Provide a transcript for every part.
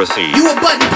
proceed. You a button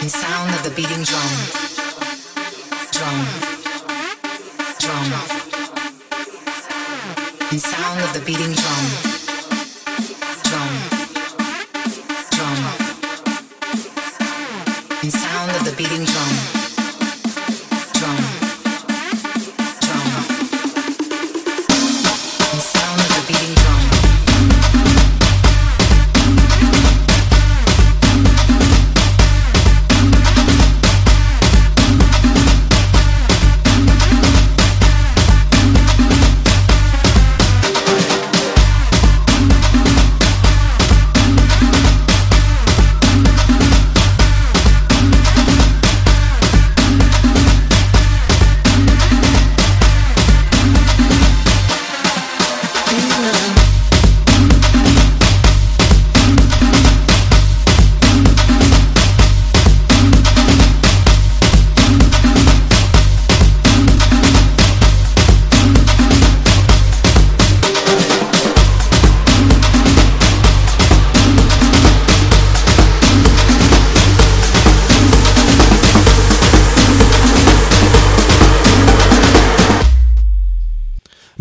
and sound of the beating drum. Drum. Drum. And sound of the beating drum. Drum. Drum. And sound of the beating drum.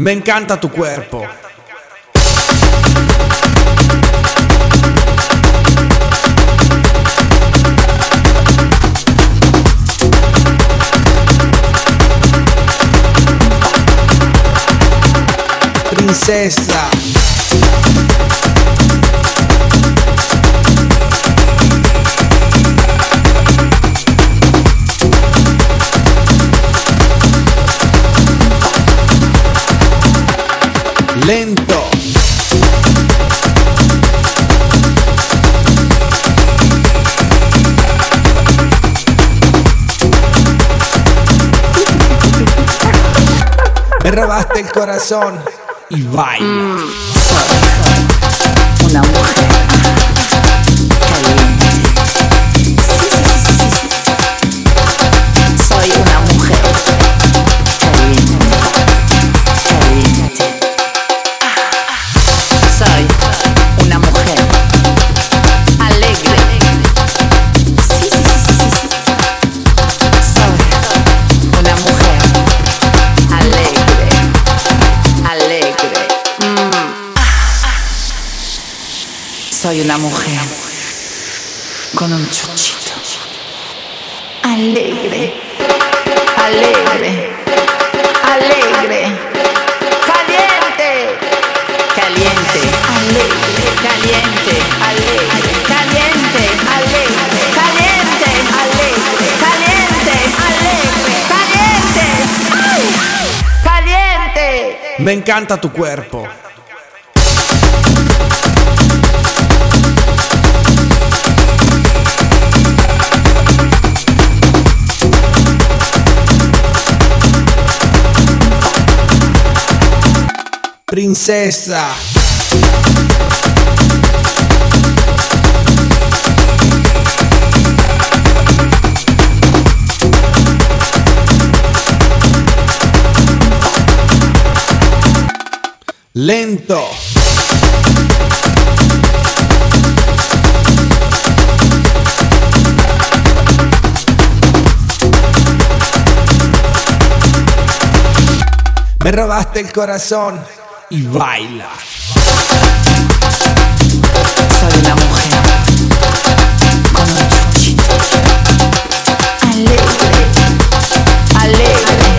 Me encanta tu cuerpo. Princesa. Robaste el corazón y baila. Una mujer Soy una mujer con un chuchito. Alegre. Alegre. Alegre. Caliente. Caliente. Alegre. Caliente. Alegre. Caliente. Alegre. Caliente. Alegre. Caliente. Alegre. Caliente. Caliente. Me encanta tu cuerpo. Princesa. Lento. Me robaste el corazón y baila. Soy una mujer con alegre, alegre,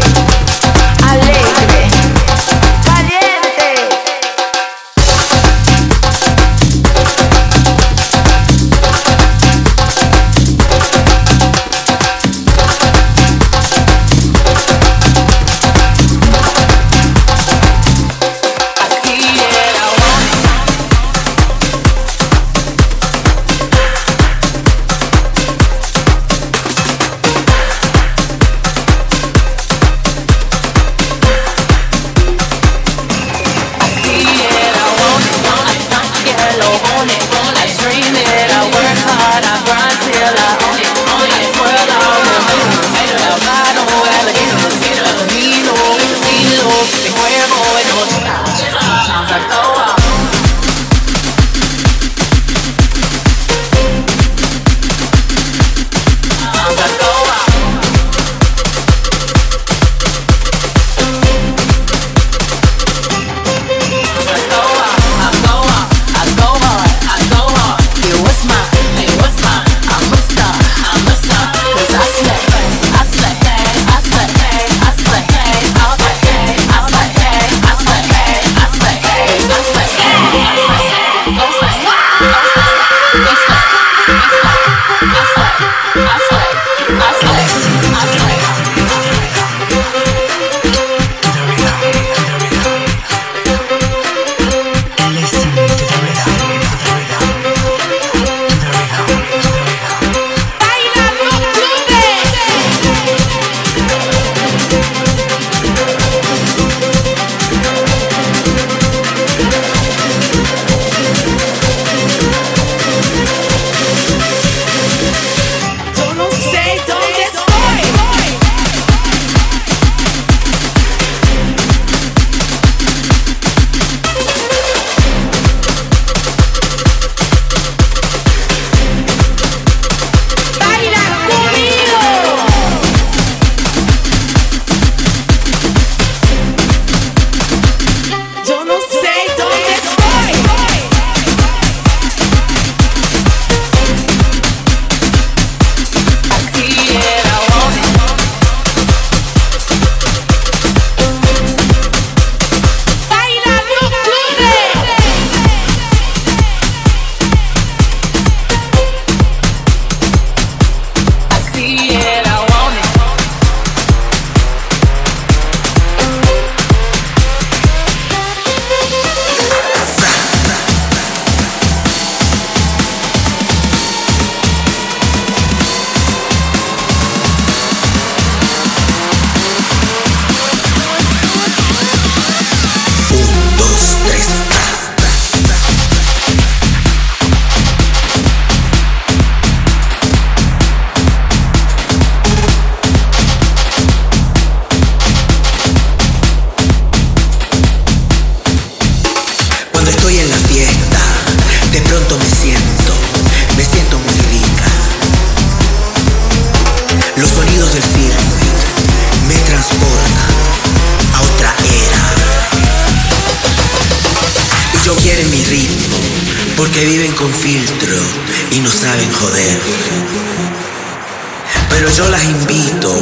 Pero yo las invito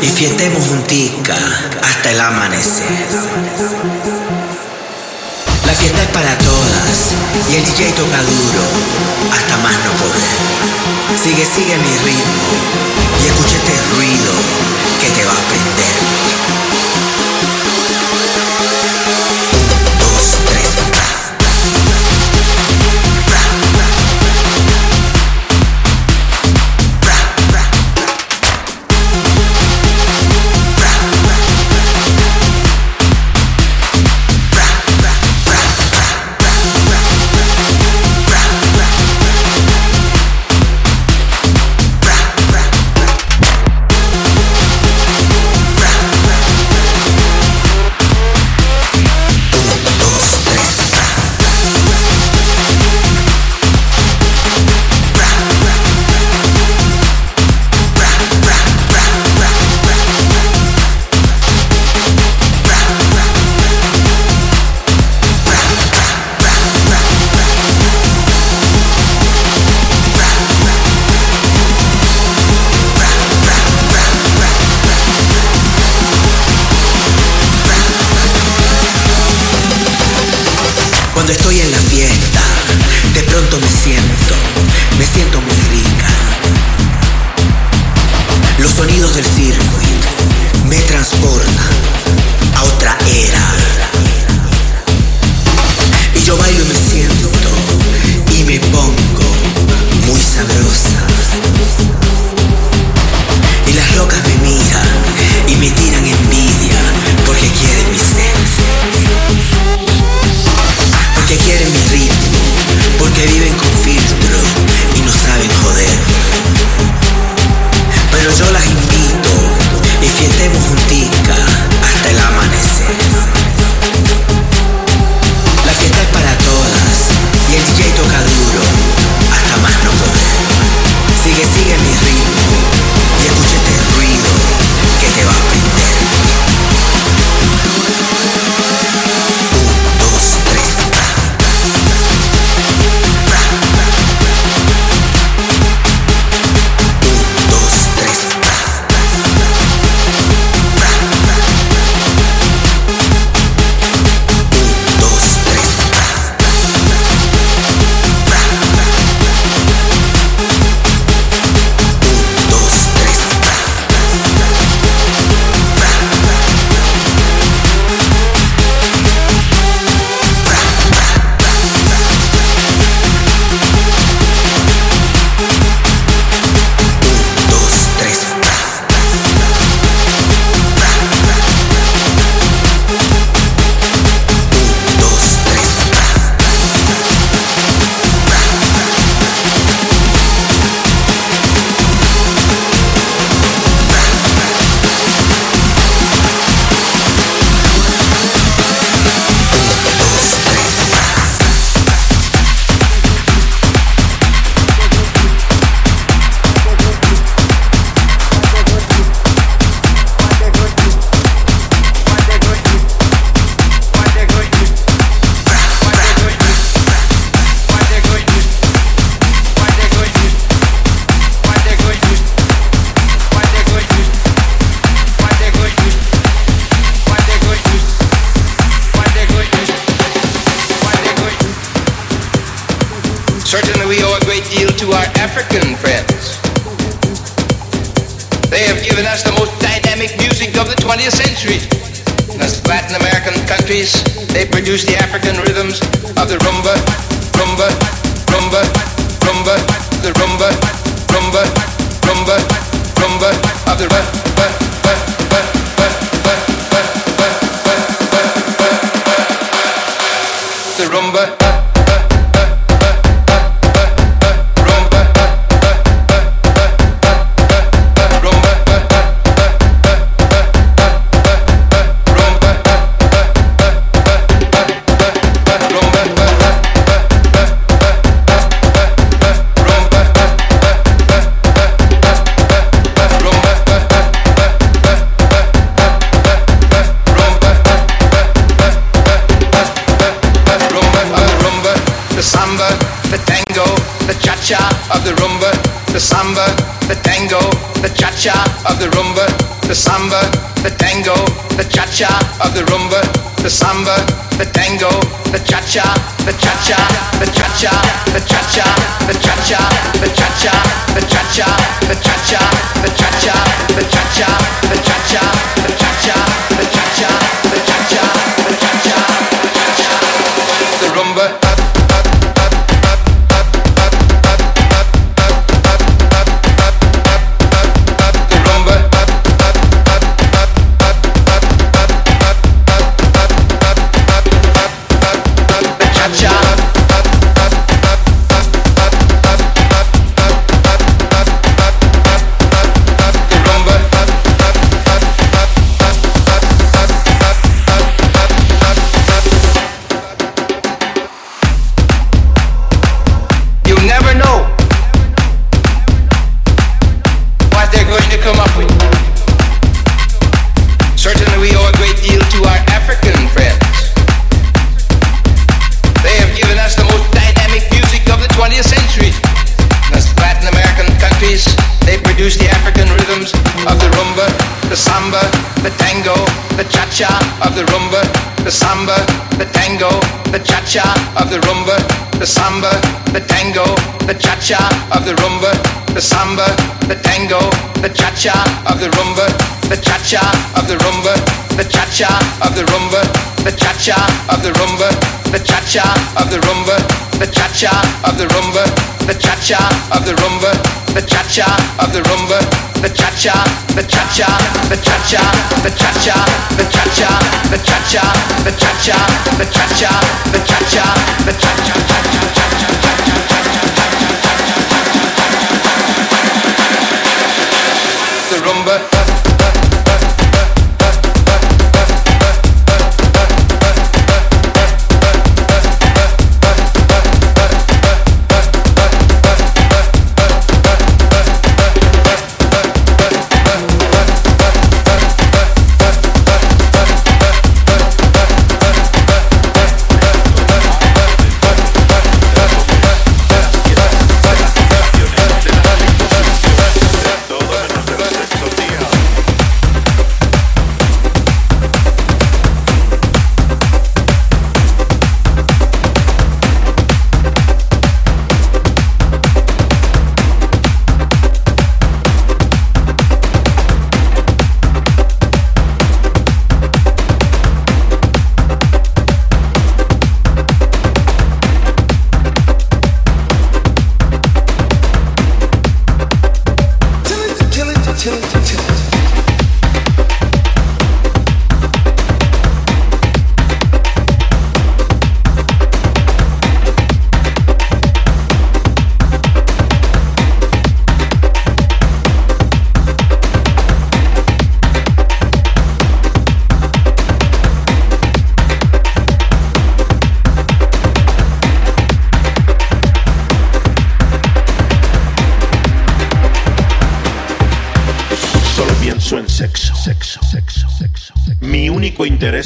y fiestemos junticas hasta el amanecer. La fiesta es para todas y el DJ toca duro hasta más no poder. Sigue, sigue mi ritmo y escucha este ruido que te va a prender. great deal to our African friends. They have given us the most dynamic music of the 20th century. In Latin American countries, they produce the African rhythms of the rumba, rumba, rumba, rumba, the rumba, rumba, rumba, rumba, of the rumba. the rumba of the rumba, the samba, the tango, the cha-cha of the rumba, the samba, the tango, the cha-cha, the cha-cha, the cha-cha, the cha-cha, the cha-cha, the cha-cha, the cha-cha, the cha-cha, the cha-cha, the cha-cha, the cha-cha, the cha-cha, the cha-cha, of the rumba, the samba, the tango, the cha-cha of the rumba, the cha-cha of the rumba, the cha-cha of the rumba, the cha-cha of the rumba, the cha-cha of the rumba, the cha-cha of the rumba, the cha-cha of the rumba, the cha-cha of the rumba, the cha-cha, the cha-cha, the cha-cha, the cha-cha, the cha-cha, the cha-cha, the cha-cha, the cha-cha, the cha-cha, the cha-cha, cha-cha, cha-cha, cha-cha,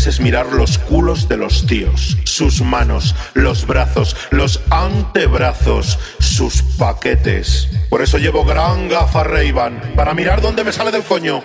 es mirar los culos de los tíos, sus manos, los brazos, los antebrazos, sus paquetes. Por eso llevo gran gafa ray para mirar dónde me sale del coño.